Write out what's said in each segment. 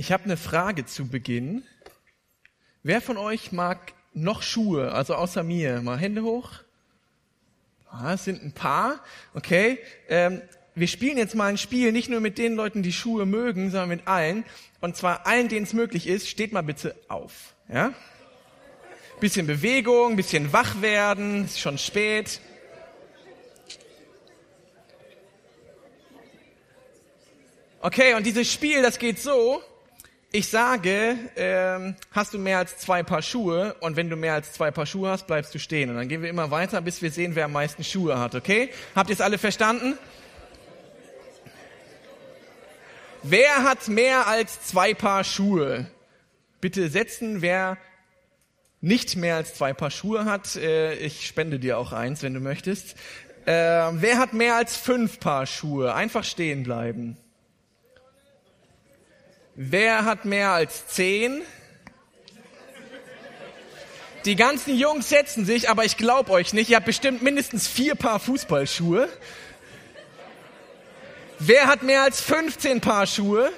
Ich habe eine Frage zu Beginn. Wer von euch mag noch Schuhe, also außer mir? Mal Hände hoch. Ah, es sind ein paar. Okay. Ähm, wir spielen jetzt mal ein Spiel, nicht nur mit den Leuten, die Schuhe mögen, sondern mit allen. Und zwar allen, denen es möglich ist. Steht mal bitte auf. Ja? Bisschen Bewegung, bisschen wach werden. Ist schon spät. Okay, und dieses Spiel, das geht so. Ich sage, ähm, hast du mehr als zwei Paar Schuhe und wenn du mehr als zwei Paar Schuhe hast, bleibst du stehen. Und dann gehen wir immer weiter, bis wir sehen, wer am meisten Schuhe hat, okay? Habt ihr es alle verstanden? Wer hat mehr als zwei Paar Schuhe? Bitte setzen, wer nicht mehr als zwei Paar Schuhe hat. Äh, ich spende dir auch eins, wenn du möchtest. Äh, wer hat mehr als fünf Paar Schuhe? Einfach stehen bleiben. Wer hat mehr als zehn? Die ganzen Jungs setzen sich, aber ich glaube euch nicht. Ihr habt bestimmt mindestens vier Paar Fußballschuhe. Wer hat mehr als 15 Paar Schuhe?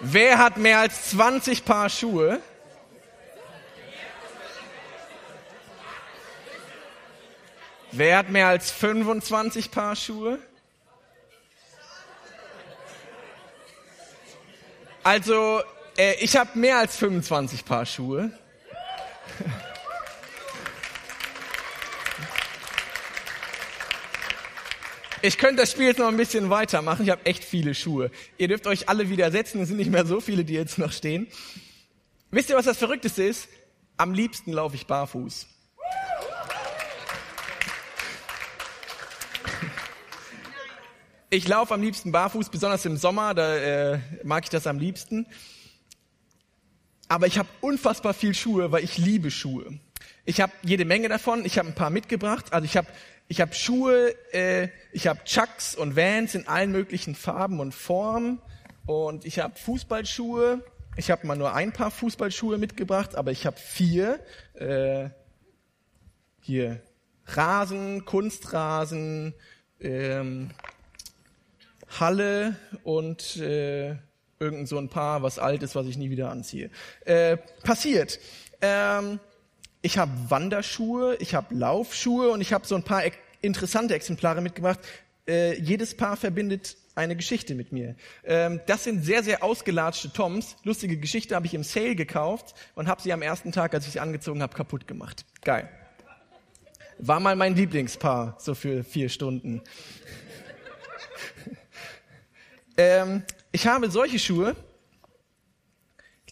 Wer hat mehr als 20 Paar Schuhe? Wer hat mehr als 25 Paar Schuhe? Also, äh, ich habe mehr als 25 Paar Schuhe. Ich könnte das Spiel jetzt noch ein bisschen weitermachen. Ich habe echt viele Schuhe. Ihr dürft euch alle widersetzen. Es sind nicht mehr so viele, die jetzt noch stehen. Wisst ihr, was das Verrückteste ist? Am liebsten laufe ich barfuß. Ich laufe am liebsten barfuß, besonders im Sommer, da äh, mag ich das am liebsten. Aber ich habe unfassbar viel Schuhe, weil ich liebe Schuhe. Ich habe jede Menge davon. Ich habe ein paar mitgebracht. Also ich habe ich hab Schuhe, äh, ich habe Chucks und Vans in allen möglichen Farben und Formen. Und ich habe Fußballschuhe. Ich habe mal nur ein paar Fußballschuhe mitgebracht, aber ich habe vier. Äh, hier Rasen, Kunstrasen, ähm, Halle und äh, irgend so ein Paar, was alt ist, was ich nie wieder anziehe. Äh, passiert. Ähm, ich habe Wanderschuhe, ich habe Laufschuhe und ich habe so ein paar interessante Exemplare mitgebracht. Äh, jedes Paar verbindet eine Geschichte mit mir. Ähm, das sind sehr, sehr ausgelatschte Toms. Lustige Geschichte habe ich im Sale gekauft und habe sie am ersten Tag, als ich sie angezogen habe, kaputt gemacht. Geil. War mal mein Lieblingspaar, so für vier Stunden. Ähm, ich habe solche Schuhe.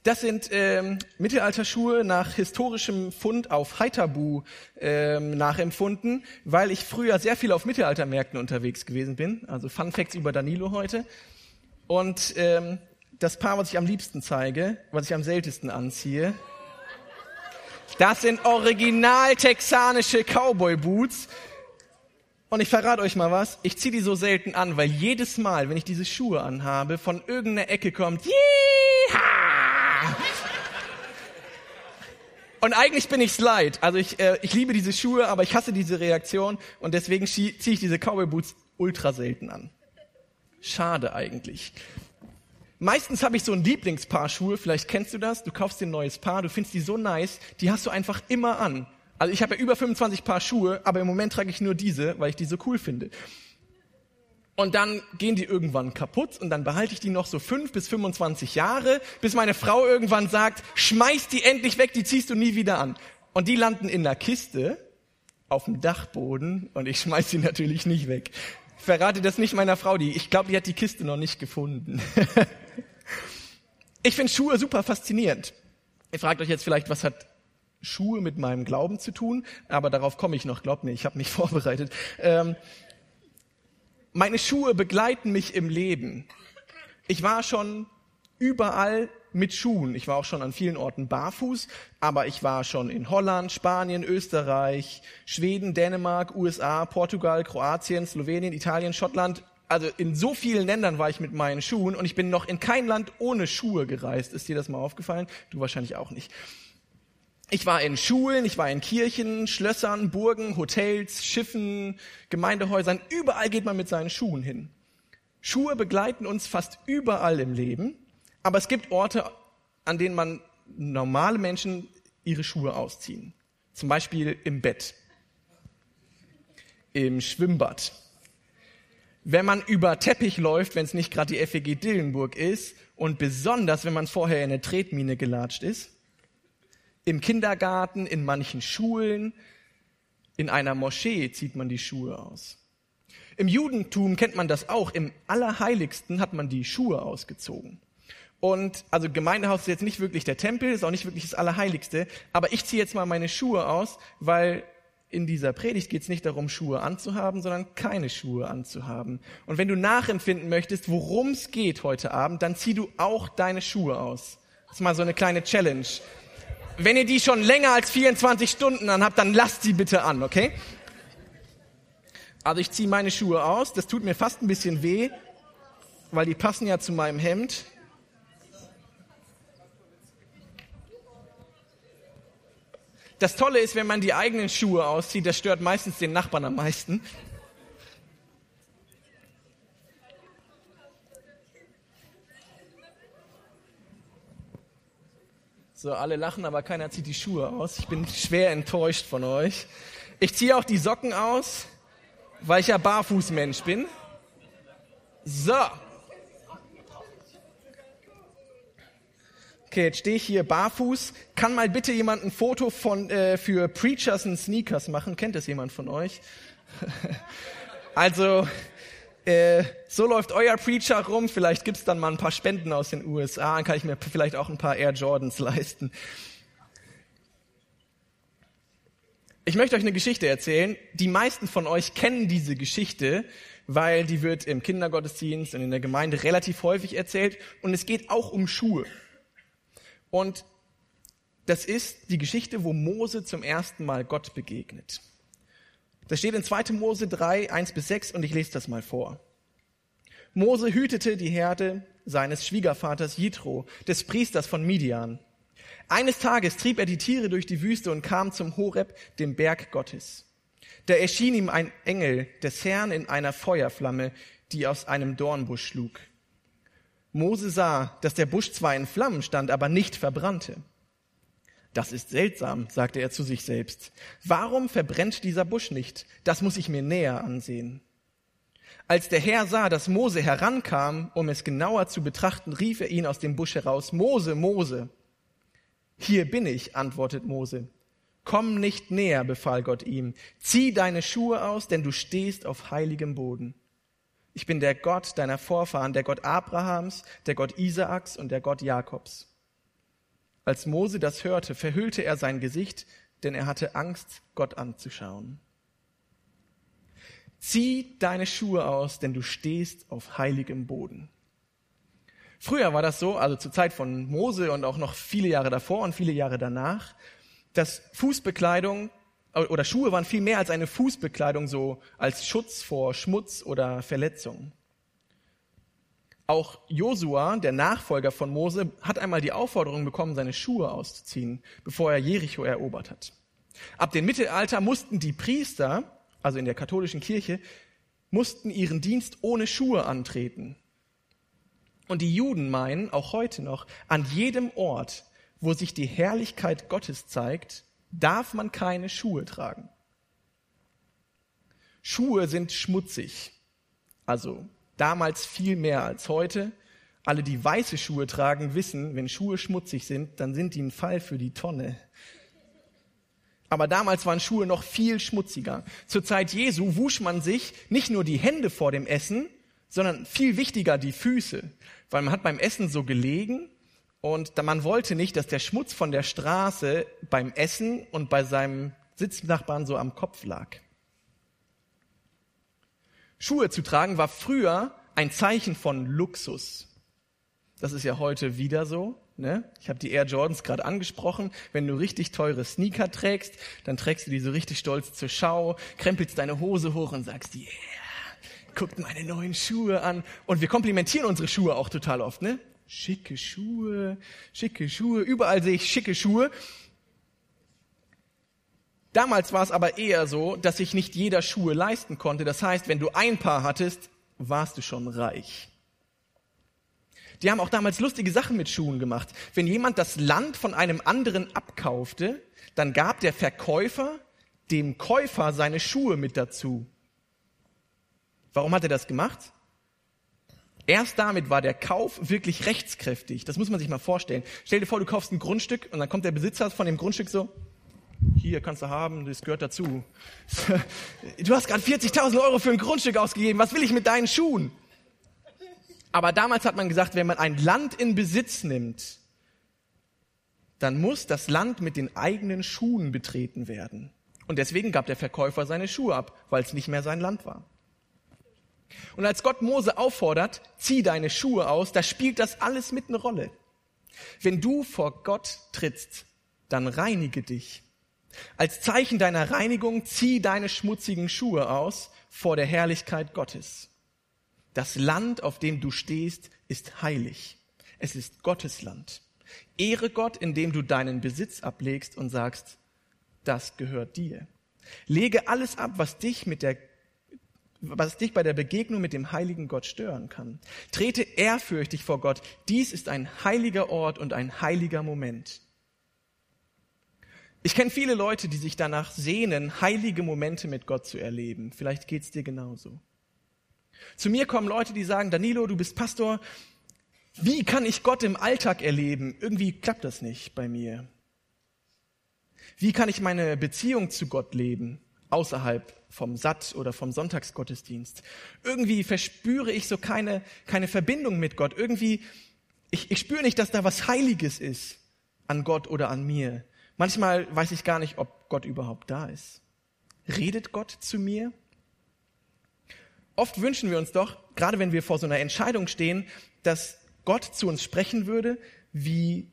Das sind ähm, Mittelalterschuhe nach historischem Fund auf Heiterbu ähm, nachempfunden, weil ich früher sehr viel auf Mittelaltermärkten unterwegs gewesen bin. Also Fun Facts über Danilo heute. Und ähm, das Paar, was ich am liebsten zeige, was ich am seltensten anziehe, das sind original texanische Cowboy Boots und ich verrate euch mal was, ich ziehe die so selten an, weil jedes Mal, wenn ich diese Schuhe anhabe, von irgendeiner Ecke kommt, Yeeha! Und eigentlich bin ich's leid. Also ich, äh, ich liebe diese Schuhe, aber ich hasse diese Reaktion und deswegen ziehe ich diese Cowboy Boots ultra selten an. Schade eigentlich. Meistens habe ich so ein Lieblingspaar Schuhe, vielleicht kennst du das, du kaufst dir ein neues Paar, du findest die so nice, die hast du einfach immer an. Also ich habe ja über 25 Paar Schuhe, aber im Moment trage ich nur diese, weil ich die so cool finde. Und dann gehen die irgendwann kaputt und dann behalte ich die noch so fünf bis 25 Jahre, bis meine Frau irgendwann sagt, schmeiß die endlich weg, die ziehst du nie wieder an. Und die landen in der Kiste auf dem Dachboden und ich schmeiß sie natürlich nicht weg. verrate das nicht meiner Frau, die, ich glaube, die hat die Kiste noch nicht gefunden. ich finde Schuhe super faszinierend. Ihr fragt euch jetzt vielleicht, was hat Schuhe mit meinem Glauben zu tun, aber darauf komme ich noch, glaubt mir, ich habe mich vorbereitet. Ähm, meine Schuhe begleiten mich im Leben. Ich war schon überall mit Schuhen. Ich war auch schon an vielen Orten barfuß, aber ich war schon in Holland, Spanien, Österreich, Schweden, Dänemark, USA, Portugal, Kroatien, Slowenien, Italien, Schottland. Also in so vielen Ländern war ich mit meinen Schuhen und ich bin noch in kein Land ohne Schuhe gereist. Ist dir das mal aufgefallen? Du wahrscheinlich auch nicht. Ich war in Schulen, ich war in Kirchen, Schlössern, Burgen, Hotels, Schiffen, Gemeindehäusern. Überall geht man mit seinen Schuhen hin. Schuhe begleiten uns fast überall im Leben, aber es gibt Orte, an denen man normale Menschen ihre Schuhe ausziehen. Zum Beispiel im Bett, im Schwimmbad, wenn man über Teppich läuft, wenn es nicht gerade die FEG Dillenburg ist und besonders, wenn man vorher in eine Tretmine gelatscht ist, im Kindergarten, in manchen Schulen, in einer Moschee zieht man die Schuhe aus. Im Judentum kennt man das auch. Im Allerheiligsten hat man die Schuhe ausgezogen. Und also Gemeindehaus ist jetzt nicht wirklich der Tempel, ist auch nicht wirklich das Allerheiligste, aber ich ziehe jetzt mal meine Schuhe aus, weil in dieser Predigt geht es nicht darum, Schuhe anzuhaben, sondern keine Schuhe anzuhaben. Und wenn du nachempfinden möchtest, worum es geht heute Abend, dann zieh du auch deine Schuhe aus. Das ist mal so eine kleine Challenge. Wenn ihr die schon länger als 24 Stunden anhabt, dann lasst sie bitte an, okay? Also ich ziehe meine Schuhe aus. Das tut mir fast ein bisschen weh, weil die passen ja zu meinem Hemd. Das Tolle ist, wenn man die eigenen Schuhe auszieht, das stört meistens den Nachbarn am meisten. So, alle lachen, aber keiner zieht die Schuhe aus. Ich bin schwer enttäuscht von euch. Ich ziehe auch die Socken aus, weil ich ja Barfußmensch bin. So, Okay, jetzt stehe ich hier barfuß. Kann mal bitte jemand ein Foto von äh, für Preachers und Sneakers machen? Kennt das jemand von euch? also äh, so läuft euer Preacher rum. Vielleicht gibt's dann mal ein paar Spenden aus den USA. Dann kann ich mir vielleicht auch ein paar Air Jordans leisten. Ich möchte euch eine Geschichte erzählen. Die meisten von euch kennen diese Geschichte, weil die wird im Kindergottesdienst und in der Gemeinde relativ häufig erzählt. Und es geht auch um Schuhe. Und das ist die Geschichte, wo Mose zum ersten Mal Gott begegnet. Das steht in 2. Mose 3, 1 bis 6 und ich lese das mal vor. Mose hütete die Herde seines Schwiegervaters Jitro, des Priesters von Midian. Eines Tages trieb er die Tiere durch die Wüste und kam zum Horeb, dem Berg Gottes. Da erschien ihm ein Engel des Herrn in einer Feuerflamme, die aus einem Dornbusch schlug. Mose sah, dass der Busch zwar in Flammen stand, aber nicht verbrannte. Das ist seltsam, sagte er zu sich selbst. Warum verbrennt dieser Busch nicht? Das muss ich mir näher ansehen. Als der Herr sah, dass Mose herankam, um es genauer zu betrachten, rief er ihn aus dem Busch heraus, Mose, Mose. Hier bin ich, antwortet Mose. Komm nicht näher, befahl Gott ihm. Zieh deine Schuhe aus, denn du stehst auf heiligem Boden. Ich bin der Gott deiner Vorfahren, der Gott Abrahams, der Gott Isaaks und der Gott Jakobs. Als Mose das hörte, verhüllte er sein Gesicht, denn er hatte Angst, Gott anzuschauen. Zieh deine Schuhe aus, denn du stehst auf heiligem Boden. Früher war das so, also zur Zeit von Mose und auch noch viele Jahre davor und viele Jahre danach, dass Fußbekleidung oder Schuhe waren viel mehr als eine Fußbekleidung, so als Schutz vor Schmutz oder Verletzung. Auch Josua, der Nachfolger von Mose, hat einmal die Aufforderung bekommen, seine Schuhe auszuziehen, bevor er Jericho erobert hat. Ab dem Mittelalter mussten die Priester, also in der katholischen Kirche, mussten ihren Dienst ohne Schuhe antreten. Und die Juden meinen, auch heute noch, an jedem Ort, wo sich die Herrlichkeit Gottes zeigt, darf man keine Schuhe tragen. Schuhe sind schmutzig. Also damals viel mehr als heute. Alle, die weiße Schuhe tragen, wissen, wenn Schuhe schmutzig sind, dann sind die ein Fall für die Tonne. Aber damals waren Schuhe noch viel schmutziger. Zur Zeit Jesu wusch man sich nicht nur die Hände vor dem Essen, sondern viel wichtiger die Füße, weil man hat beim Essen so gelegen und man wollte nicht, dass der Schmutz von der Straße beim Essen und bei seinem Sitznachbarn so am Kopf lag. Schuhe zu tragen war früher ein Zeichen von Luxus. Das ist ja heute wieder so. Ne? Ich habe die Air Jordans gerade angesprochen. Wenn du richtig teure Sneaker trägst, dann trägst du die so richtig stolz zur Schau, krempelst deine Hose hoch und sagst, yeah, guckt meine neuen Schuhe an. Und wir komplimentieren unsere Schuhe auch total oft. Ne? schicke Schuhe, schicke Schuhe, überall sehe ich schicke Schuhe. Damals war es aber eher so, dass sich nicht jeder Schuhe leisten konnte. Das heißt, wenn du ein Paar hattest, warst du schon reich. Die haben auch damals lustige Sachen mit Schuhen gemacht. Wenn jemand das Land von einem anderen abkaufte, dann gab der Verkäufer dem Käufer seine Schuhe mit dazu. Warum hat er das gemacht? Erst damit war der Kauf wirklich rechtskräftig. Das muss man sich mal vorstellen. Stell dir vor, du kaufst ein Grundstück und dann kommt der Besitzer von dem Grundstück so, hier kannst du haben, das gehört dazu. Du hast gerade 40.000 Euro für ein Grundstück ausgegeben, was will ich mit deinen Schuhen? Aber damals hat man gesagt, wenn man ein Land in Besitz nimmt, dann muss das Land mit den eigenen Schuhen betreten werden. Und deswegen gab der Verkäufer seine Schuhe ab, weil es nicht mehr sein Land war. Und als Gott Mose auffordert, zieh deine Schuhe aus, da spielt das alles mit eine Rolle. Wenn du vor Gott trittst, dann reinige dich. Als Zeichen deiner Reinigung zieh deine schmutzigen Schuhe aus vor der Herrlichkeit Gottes. Das Land, auf dem du stehst, ist heilig. Es ist Gottes Land. Ehre Gott, indem du deinen Besitz ablegst und sagst, das gehört dir. Lege alles ab, was dich mit der was dich bei der Begegnung mit dem heiligen Gott stören kann. Trete ehrfürchtig vor Gott. Dies ist ein heiliger Ort und ein heiliger Moment. Ich kenne viele Leute, die sich danach sehnen, heilige Momente mit Gott zu erleben. Vielleicht geht's dir genauso. Zu mir kommen Leute, die sagen, Danilo, du bist Pastor. Wie kann ich Gott im Alltag erleben? Irgendwie klappt das nicht bei mir. Wie kann ich meine Beziehung zu Gott leben, außerhalb vom Satt oder vom Sonntagsgottesdienst? Irgendwie verspüre ich so keine, keine Verbindung mit Gott. Irgendwie, ich, ich spüre nicht, dass da was Heiliges ist an Gott oder an mir. Manchmal weiß ich gar nicht, ob Gott überhaupt da ist. Redet Gott zu mir? Oft wünschen wir uns doch, gerade wenn wir vor so einer Entscheidung stehen, dass Gott zu uns sprechen würde wie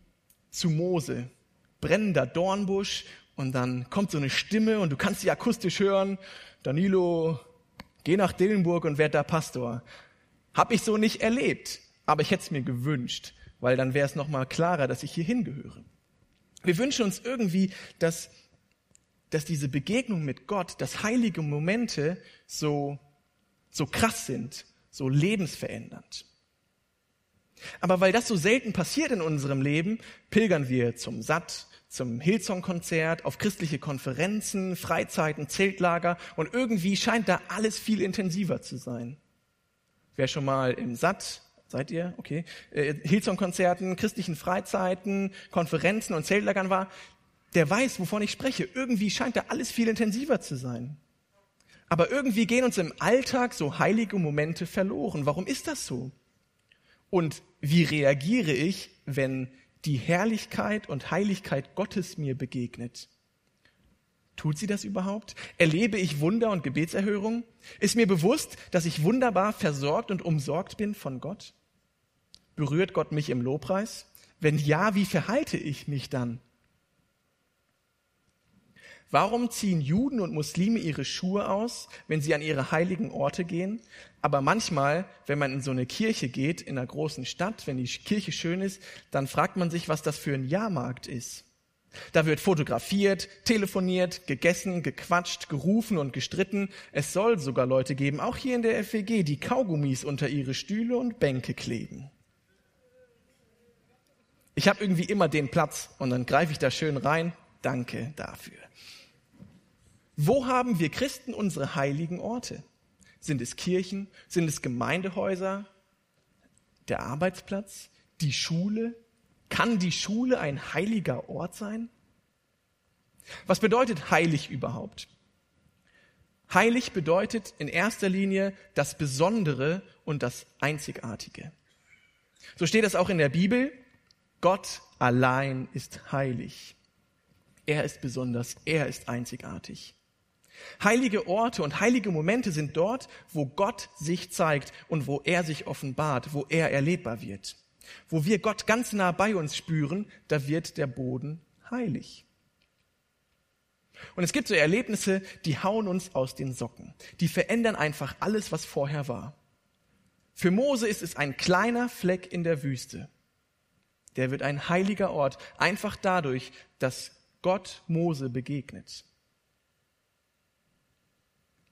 zu Mose. Brennender Dornbusch und dann kommt so eine Stimme und du kannst sie akustisch hören. Danilo, geh nach Dillenburg und werd da Pastor. Hab ich so nicht erlebt, aber ich hätte es mir gewünscht, weil dann wäre es nochmal klarer, dass ich hier hingehöre. Wir wünschen uns irgendwie, dass, dass diese Begegnung mit Gott, dass heilige Momente so so krass sind, so lebensverändernd. Aber weil das so selten passiert in unserem Leben, pilgern wir zum Satt, zum Hillsong-Konzert, auf christliche Konferenzen, Freizeiten, Zeltlager und irgendwie scheint da alles viel intensiver zu sein. Wer schon mal im Satt, seid ihr? Okay. Äh, Hillsong-Konzerten, christlichen Freizeiten, Konferenzen und Zeltlagern war, der weiß, wovon ich spreche. Irgendwie scheint da alles viel intensiver zu sein. Aber irgendwie gehen uns im Alltag so heilige Momente verloren. Warum ist das so? Und wie reagiere ich, wenn die Herrlichkeit und Heiligkeit Gottes mir begegnet? Tut sie das überhaupt? Erlebe ich Wunder und Gebetserhörung? Ist mir bewusst, dass ich wunderbar versorgt und umsorgt bin von Gott? Berührt Gott mich im Lobpreis? Wenn ja, wie verhalte ich mich dann? Warum ziehen Juden und Muslime ihre Schuhe aus, wenn sie an ihre heiligen Orte gehen? Aber manchmal, wenn man in so eine Kirche geht, in einer großen Stadt, wenn die Kirche schön ist, dann fragt man sich, was das für ein Jahrmarkt ist. Da wird fotografiert, telefoniert, gegessen, gequatscht, gerufen und gestritten. Es soll sogar Leute geben, auch hier in der FWG, die Kaugummis unter ihre Stühle und Bänke kleben. Ich habe irgendwie immer den Platz und dann greife ich da schön rein. Danke dafür. Wo haben wir Christen unsere heiligen Orte? Sind es Kirchen? Sind es Gemeindehäuser? Der Arbeitsplatz? Die Schule? Kann die Schule ein heiliger Ort sein? Was bedeutet heilig überhaupt? Heilig bedeutet in erster Linie das Besondere und das Einzigartige. So steht es auch in der Bibel. Gott allein ist heilig. Er ist besonders, er ist einzigartig. Heilige Orte und heilige Momente sind dort, wo Gott sich zeigt und wo er sich offenbart, wo er erlebbar wird. Wo wir Gott ganz nah bei uns spüren, da wird der Boden heilig. Und es gibt so Erlebnisse, die hauen uns aus den Socken. Die verändern einfach alles, was vorher war. Für Mose ist es ein kleiner Fleck in der Wüste. Der wird ein heiliger Ort, einfach dadurch, dass Gott Mose begegnet.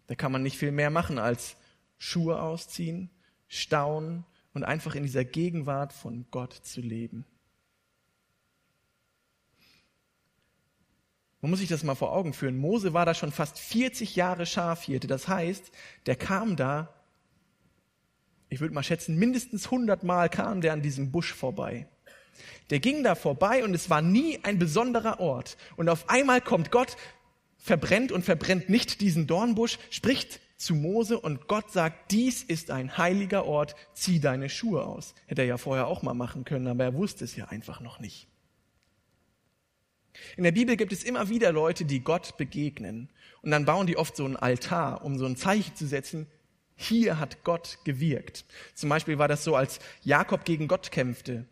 Da kann man nicht viel mehr machen als Schuhe ausziehen, staunen und einfach in dieser Gegenwart von Gott zu leben. Man muss sich das mal vor Augen führen. Mose war da schon fast 40 Jahre Schafhirte. Das heißt, der kam da, ich würde mal schätzen, mindestens 100 Mal kam der an diesem Busch vorbei. Der ging da vorbei und es war nie ein besonderer Ort. Und auf einmal kommt Gott, verbrennt und verbrennt nicht diesen Dornbusch, spricht zu Mose und Gott sagt, dies ist ein heiliger Ort, zieh deine Schuhe aus. Hätte er ja vorher auch mal machen können, aber er wusste es ja einfach noch nicht. In der Bibel gibt es immer wieder Leute, die Gott begegnen. Und dann bauen die oft so einen Altar, um so ein Zeichen zu setzen, hier hat Gott gewirkt. Zum Beispiel war das so, als Jakob gegen Gott kämpfte.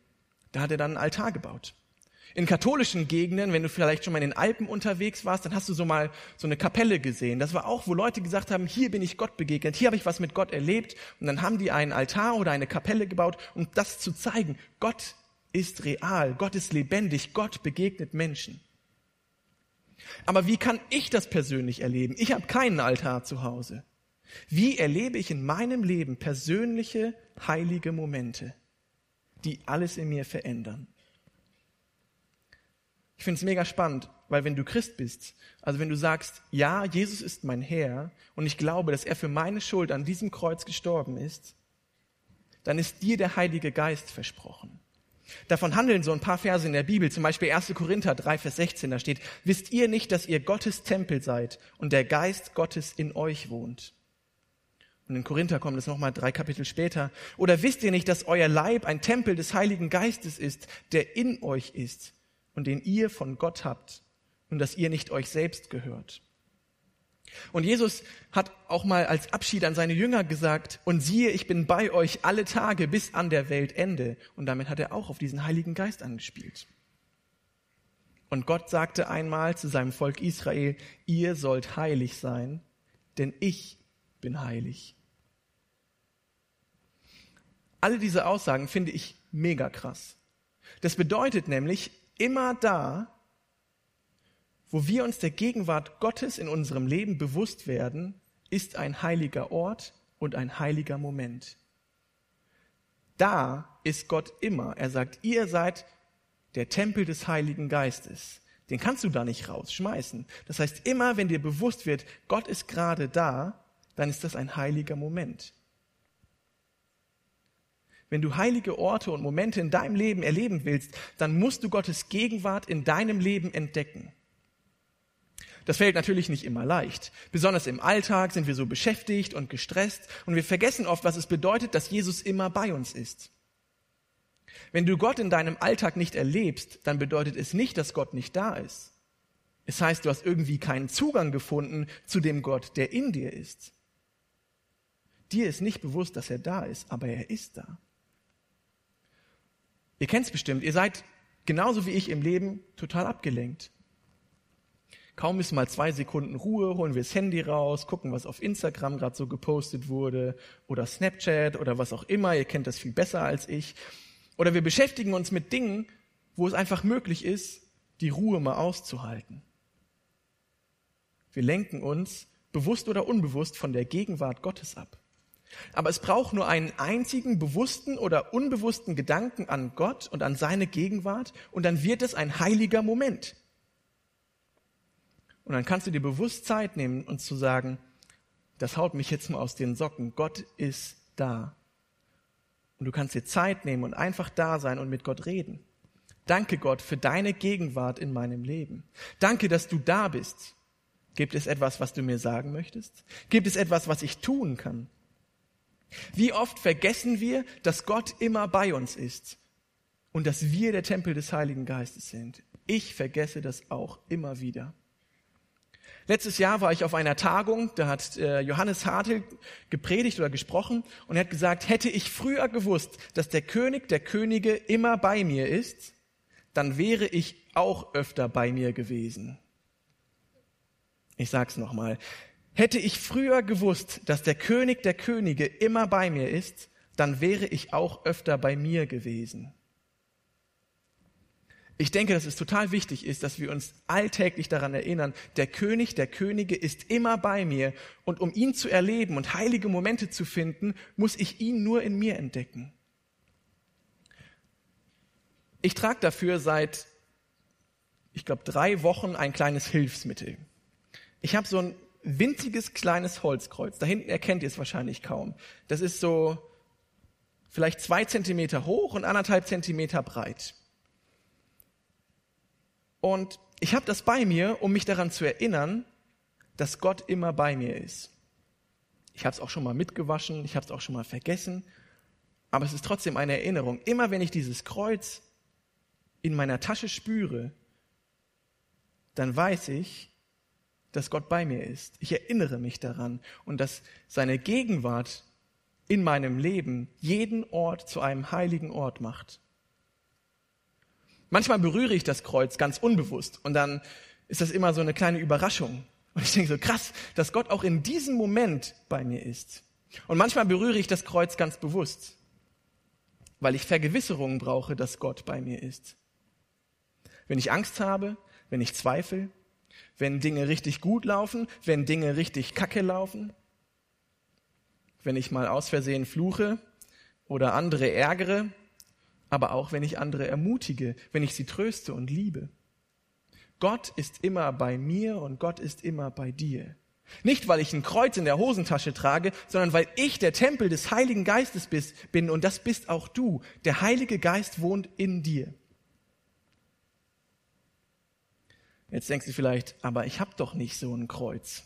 Da hat er dann einen Altar gebaut. In katholischen Gegenden, wenn du vielleicht schon mal in den Alpen unterwegs warst, dann hast du so mal so eine Kapelle gesehen. Das war auch, wo Leute gesagt haben, hier bin ich Gott begegnet, hier habe ich was mit Gott erlebt. Und dann haben die einen Altar oder eine Kapelle gebaut, um das zu zeigen. Gott ist real, Gott ist lebendig, Gott begegnet Menschen. Aber wie kann ich das persönlich erleben? Ich habe keinen Altar zu Hause. Wie erlebe ich in meinem Leben persönliche, heilige Momente, die alles in mir verändern? Ich finde es mega spannend, weil wenn du Christ bist, also wenn du sagst, ja, Jesus ist mein Herr und ich glaube, dass er für meine Schuld an diesem Kreuz gestorben ist, dann ist dir der Heilige Geist versprochen. Davon handeln so ein paar Verse in der Bibel, zum Beispiel 1. Korinther 3, Vers 16, da steht, wisst ihr nicht, dass ihr Gottes Tempel seid und der Geist Gottes in euch wohnt? In Korinther kommt es nochmal drei Kapitel später. Oder wisst ihr nicht, dass euer Leib ein Tempel des Heiligen Geistes ist, der in euch ist und den ihr von Gott habt und dass ihr nicht euch selbst gehört. Und Jesus hat auch mal als Abschied an seine Jünger gesagt, und siehe, ich bin bei euch alle Tage bis an der Weltende. Und damit hat er auch auf diesen Heiligen Geist angespielt. Und Gott sagte einmal zu seinem Volk Israel, ihr sollt heilig sein, denn ich bin heilig. Alle diese Aussagen finde ich mega krass. Das bedeutet nämlich, immer da, wo wir uns der Gegenwart Gottes in unserem Leben bewusst werden, ist ein heiliger Ort und ein heiliger Moment. Da ist Gott immer. Er sagt, ihr seid der Tempel des Heiligen Geistes. Den kannst du da nicht rausschmeißen. Das heißt, immer wenn dir bewusst wird, Gott ist gerade da, dann ist das ein heiliger Moment. Wenn du heilige Orte und Momente in deinem Leben erleben willst, dann musst du Gottes Gegenwart in deinem Leben entdecken. Das fällt natürlich nicht immer leicht. Besonders im Alltag sind wir so beschäftigt und gestresst und wir vergessen oft, was es bedeutet, dass Jesus immer bei uns ist. Wenn du Gott in deinem Alltag nicht erlebst, dann bedeutet es nicht, dass Gott nicht da ist. Es heißt, du hast irgendwie keinen Zugang gefunden zu dem Gott, der in dir ist. Dir ist nicht bewusst, dass er da ist, aber er ist da. Ihr kennt es bestimmt, ihr seid genauso wie ich im Leben total abgelenkt. Kaum ist mal zwei Sekunden Ruhe, holen wir das Handy raus, gucken, was auf Instagram gerade so gepostet wurde oder Snapchat oder was auch immer. Ihr kennt das viel besser als ich. Oder wir beschäftigen uns mit Dingen, wo es einfach möglich ist, die Ruhe mal auszuhalten. Wir lenken uns bewusst oder unbewusst von der Gegenwart Gottes ab. Aber es braucht nur einen einzigen bewussten oder unbewussten Gedanken an Gott und an seine Gegenwart und dann wird es ein heiliger Moment. Und dann kannst du dir bewusst Zeit nehmen und zu sagen, das haut mich jetzt mal aus den Socken. Gott ist da. Und du kannst dir Zeit nehmen und einfach da sein und mit Gott reden. Danke Gott für deine Gegenwart in meinem Leben. Danke, dass du da bist. Gibt es etwas, was du mir sagen möchtest? Gibt es etwas, was ich tun kann? Wie oft vergessen wir, dass Gott immer bei uns ist und dass wir der Tempel des Heiligen Geistes sind. Ich vergesse das auch immer wieder. Letztes Jahr war ich auf einer Tagung, da hat äh, Johannes Hartl gepredigt oder gesprochen und er hat gesagt, hätte ich früher gewusst, dass der König der Könige immer bei mir ist, dann wäre ich auch öfter bei mir gewesen. Ich sag's nochmal. Hätte ich früher gewusst, dass der König der Könige immer bei mir ist, dann wäre ich auch öfter bei mir gewesen. Ich denke, dass es total wichtig ist, dass wir uns alltäglich daran erinnern, der König der Könige ist immer bei mir und um ihn zu erleben und heilige Momente zu finden, muss ich ihn nur in mir entdecken. Ich trage dafür seit, ich glaube, drei Wochen ein kleines Hilfsmittel. Ich habe so ein winziges kleines Holzkreuz. Da hinten erkennt ihr es wahrscheinlich kaum. Das ist so vielleicht zwei Zentimeter hoch und anderthalb Zentimeter breit. Und ich habe das bei mir, um mich daran zu erinnern, dass Gott immer bei mir ist. Ich habe es auch schon mal mitgewaschen, ich habe es auch schon mal vergessen, aber es ist trotzdem eine Erinnerung. Immer wenn ich dieses Kreuz in meiner Tasche spüre, dann weiß ich, dass Gott bei mir ist. Ich erinnere mich daran und dass seine Gegenwart in meinem Leben jeden Ort zu einem heiligen Ort macht. Manchmal berühre ich das Kreuz ganz unbewusst und dann ist das immer so eine kleine Überraschung. Und ich denke so, krass, dass Gott auch in diesem Moment bei mir ist. Und manchmal berühre ich das Kreuz ganz bewusst, weil ich Vergewisserungen brauche, dass Gott bei mir ist. Wenn ich Angst habe, wenn ich zweifle, wenn Dinge richtig gut laufen, wenn Dinge richtig kacke laufen, wenn ich mal aus Versehen fluche oder andere ärgere, aber auch wenn ich andere ermutige, wenn ich sie tröste und liebe. Gott ist immer bei mir und Gott ist immer bei dir. Nicht, weil ich ein Kreuz in der Hosentasche trage, sondern weil ich der Tempel des Heiligen Geistes bin und das bist auch du. Der Heilige Geist wohnt in dir. Jetzt denkst du vielleicht, aber ich habe doch nicht so ein Kreuz.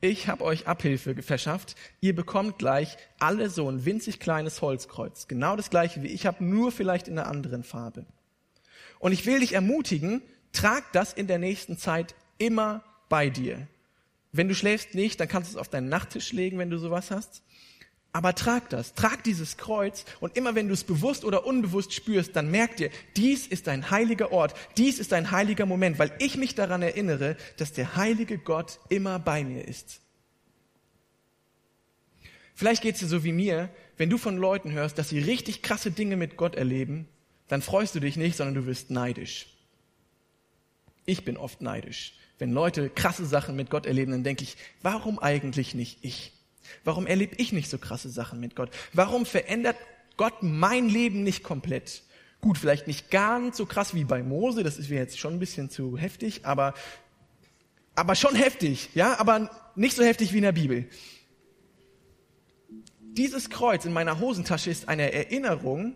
Ich habe euch Abhilfe verschafft. Ihr bekommt gleich alle so ein winzig kleines Holzkreuz. Genau das gleiche wie ich habe, nur vielleicht in einer anderen Farbe. Und ich will dich ermutigen, trag das in der nächsten Zeit immer bei dir. Wenn du schläfst nicht, dann kannst du es auf deinen Nachttisch legen, wenn du sowas hast. Aber trag das, trag dieses Kreuz und immer wenn du es bewusst oder unbewusst spürst, dann merk dir, dies ist ein heiliger Ort, dies ist ein heiliger Moment, weil ich mich daran erinnere, dass der heilige Gott immer bei mir ist. Vielleicht geht es dir so wie mir, wenn du von Leuten hörst, dass sie richtig krasse Dinge mit Gott erleben, dann freust du dich nicht, sondern du wirst neidisch. Ich bin oft neidisch. Wenn Leute krasse Sachen mit Gott erleben, dann denke ich, warum eigentlich nicht ich? Warum erlebe ich nicht so krasse Sachen mit Gott? Warum verändert Gott mein Leben nicht komplett? Gut, vielleicht nicht ganz so krass wie bei Mose, das ist mir jetzt schon ein bisschen zu heftig, aber, aber schon heftig, ja, aber nicht so heftig wie in der Bibel. Dieses Kreuz in meiner Hosentasche ist eine Erinnerung,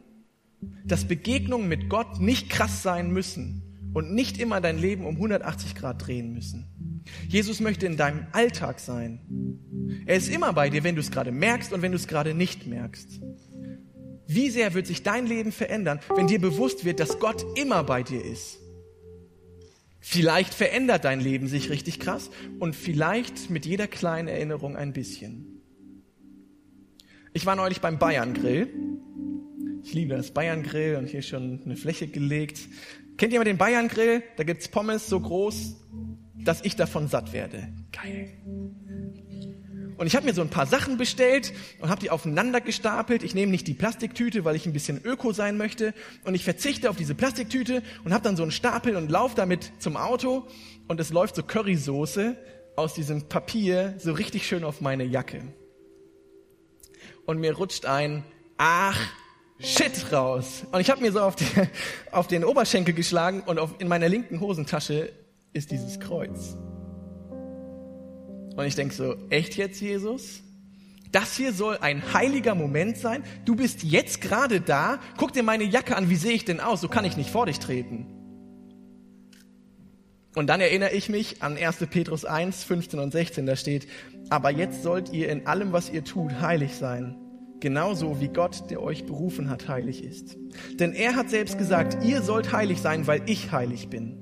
dass Begegnungen mit Gott nicht krass sein müssen und nicht immer dein Leben um 180 Grad drehen müssen. Jesus möchte in deinem Alltag sein. Er ist immer bei dir, wenn du es gerade merkst und wenn du es gerade nicht merkst. Wie sehr wird sich dein Leben verändern, wenn dir bewusst wird, dass Gott immer bei dir ist? Vielleicht verändert dein Leben sich richtig krass und vielleicht mit jeder kleinen Erinnerung ein bisschen. Ich war neulich beim Bayern Grill. Ich liebe das Bayern Grill und hier schon eine Fläche gelegt. Kennt jemand den Bayern Grill? Da gibt's Pommes so groß, dass ich davon satt werde. Geil. Und ich habe mir so ein paar Sachen bestellt und habe die aufeinander gestapelt. Ich nehme nicht die Plastiktüte, weil ich ein bisschen öko sein möchte. Und ich verzichte auf diese Plastiktüte und habe dann so einen Stapel und laufe damit zum Auto. Und es läuft so Currysoße aus diesem Papier so richtig schön auf meine Jacke. Und mir rutscht ein, ach, Shit raus. Und ich habe mir so auf, die, auf den Oberschenkel geschlagen und auf, in meiner linken Hosentasche ist dieses Kreuz. Und ich denk so, echt jetzt, Jesus? Das hier soll ein heiliger Moment sein? Du bist jetzt gerade da? Guck dir meine Jacke an, wie sehe ich denn aus? So kann ich nicht vor dich treten. Und dann erinnere ich mich an 1. Petrus 1, 15 und 16, da steht, aber jetzt sollt ihr in allem, was ihr tut, heilig sein genauso wie Gott, der euch berufen hat, heilig ist. Denn er hat selbst gesagt, ihr sollt heilig sein, weil ich heilig bin.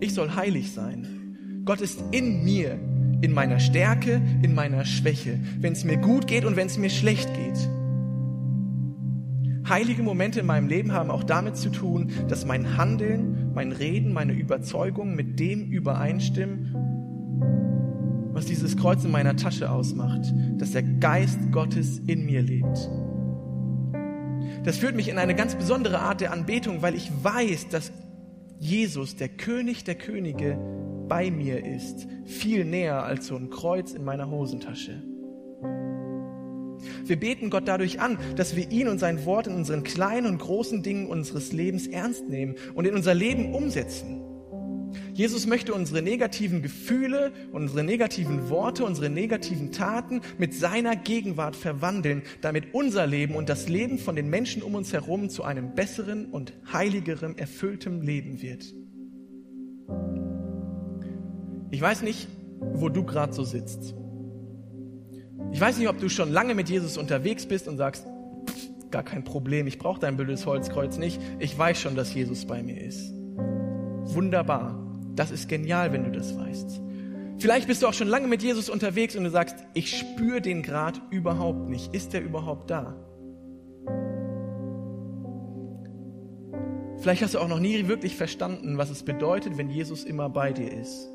Ich soll heilig sein. Gott ist in mir, in meiner Stärke, in meiner Schwäche, wenn es mir gut geht und wenn es mir schlecht geht. Heilige Momente in meinem Leben haben auch damit zu tun, dass mein Handeln, mein Reden, meine Überzeugungen mit dem übereinstimmen, was dieses Kreuz in meiner Tasche ausmacht, dass der Geist Gottes in mir lebt. Das führt mich in eine ganz besondere Art der Anbetung, weil ich weiß, dass Jesus, der König der Könige, bei mir ist, viel näher als so ein Kreuz in meiner Hosentasche. Wir beten Gott dadurch an, dass wir ihn und sein Wort in unseren kleinen und großen Dingen unseres Lebens ernst nehmen und in unser Leben umsetzen. Jesus möchte unsere negativen Gefühle, unsere negativen Worte, unsere negativen Taten mit seiner Gegenwart verwandeln, damit unser Leben und das Leben von den Menschen um uns herum zu einem besseren und heiligeren, erfülltem Leben wird. Ich weiß nicht, wo du gerade so sitzt. Ich weiß nicht, ob du schon lange mit Jesus unterwegs bist und sagst, gar kein Problem, ich brauche dein blödes Holzkreuz nicht. Ich weiß schon, dass Jesus bei mir ist. Wunderbar. Das ist genial, wenn du das weißt. Vielleicht bist du auch schon lange mit Jesus unterwegs und du sagst, ich spüre den Grad überhaupt nicht. Ist er überhaupt da? Vielleicht hast du auch noch nie wirklich verstanden, was es bedeutet, wenn Jesus immer bei dir ist.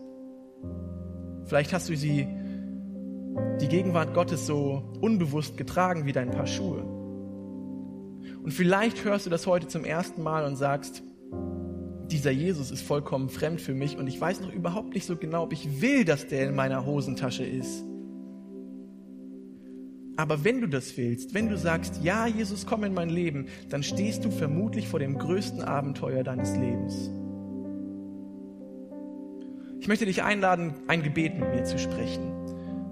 Vielleicht hast du sie, die Gegenwart Gottes so unbewusst getragen wie dein Paar Schuhe. Und vielleicht hörst du das heute zum ersten Mal und sagst, dieser Jesus ist vollkommen fremd für mich und ich weiß noch überhaupt nicht so genau, ob ich will, dass der in meiner Hosentasche ist. Aber wenn du das willst, wenn du sagst, ja, Jesus, komm in mein Leben, dann stehst du vermutlich vor dem größten Abenteuer deines Lebens. Ich möchte dich einladen, ein Gebet mit mir zu sprechen,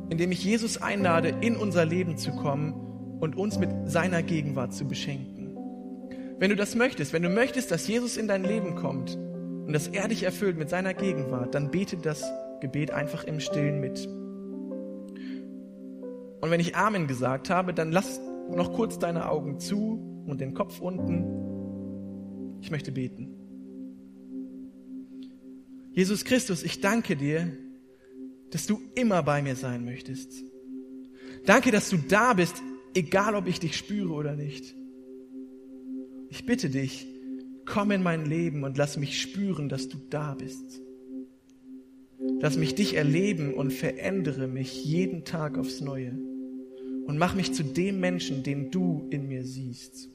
indem ich Jesus einlade, in unser Leben zu kommen und uns mit seiner Gegenwart zu beschenken. Wenn du das möchtest, wenn du möchtest, dass Jesus in dein Leben kommt und dass er dich erfüllt mit seiner Gegenwart, dann bete das Gebet einfach im Stillen mit. Und wenn ich Amen gesagt habe, dann lass noch kurz deine Augen zu und den Kopf unten. Ich möchte beten. Jesus Christus, ich danke dir, dass du immer bei mir sein möchtest. Danke, dass du da bist, egal ob ich dich spüre oder nicht. Ich bitte dich, komm in mein Leben und lass mich spüren, dass du da bist. Lass mich dich erleben und verändere mich jeden Tag aufs Neue und mach mich zu dem Menschen, den du in mir siehst.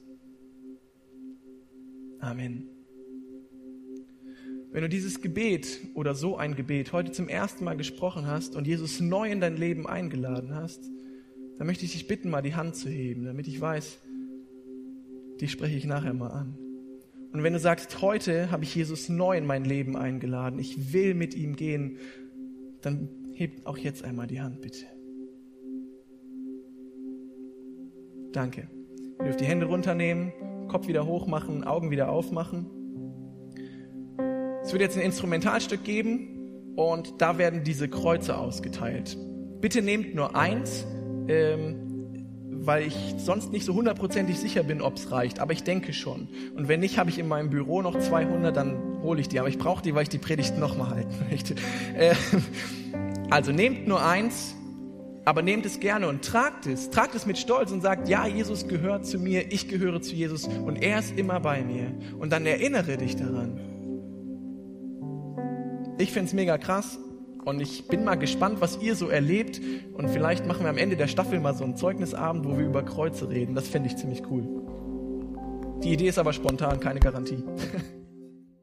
Amen. Wenn du dieses Gebet oder so ein Gebet heute zum ersten Mal gesprochen hast und Jesus neu in dein Leben eingeladen hast, dann möchte ich dich bitten, mal die Hand zu heben, damit ich weiß, die spreche ich nachher mal an. Und wenn du sagst, heute habe ich Jesus neu in mein Leben eingeladen, ich will mit ihm gehen, dann heb auch jetzt einmal die Hand, bitte. Danke. Ihr dürft die Hände runternehmen, Kopf wieder hoch machen, Augen wieder aufmachen. Es wird jetzt ein Instrumentalstück geben und da werden diese Kreuze ausgeteilt. Bitte nehmt nur eins. Ähm, weil ich sonst nicht so hundertprozentig sicher bin, ob es reicht. Aber ich denke schon. Und wenn nicht, habe ich in meinem Büro noch 200, dann hole ich die. Aber ich brauche die, weil ich die Predigt nochmal halten möchte. Äh, also nehmt nur eins, aber nehmt es gerne und tragt es. Tragt es mit Stolz und sagt, ja, Jesus gehört zu mir, ich gehöre zu Jesus und er ist immer bei mir. Und dann erinnere dich daran. Ich finde es mega krass und ich bin mal gespannt, was ihr so erlebt. Und vielleicht machen wir am Ende der Staffel mal so einen Zeugnisabend, wo wir über Kreuze reden. Das fände ich ziemlich cool. Die Idee ist aber spontan, keine Garantie.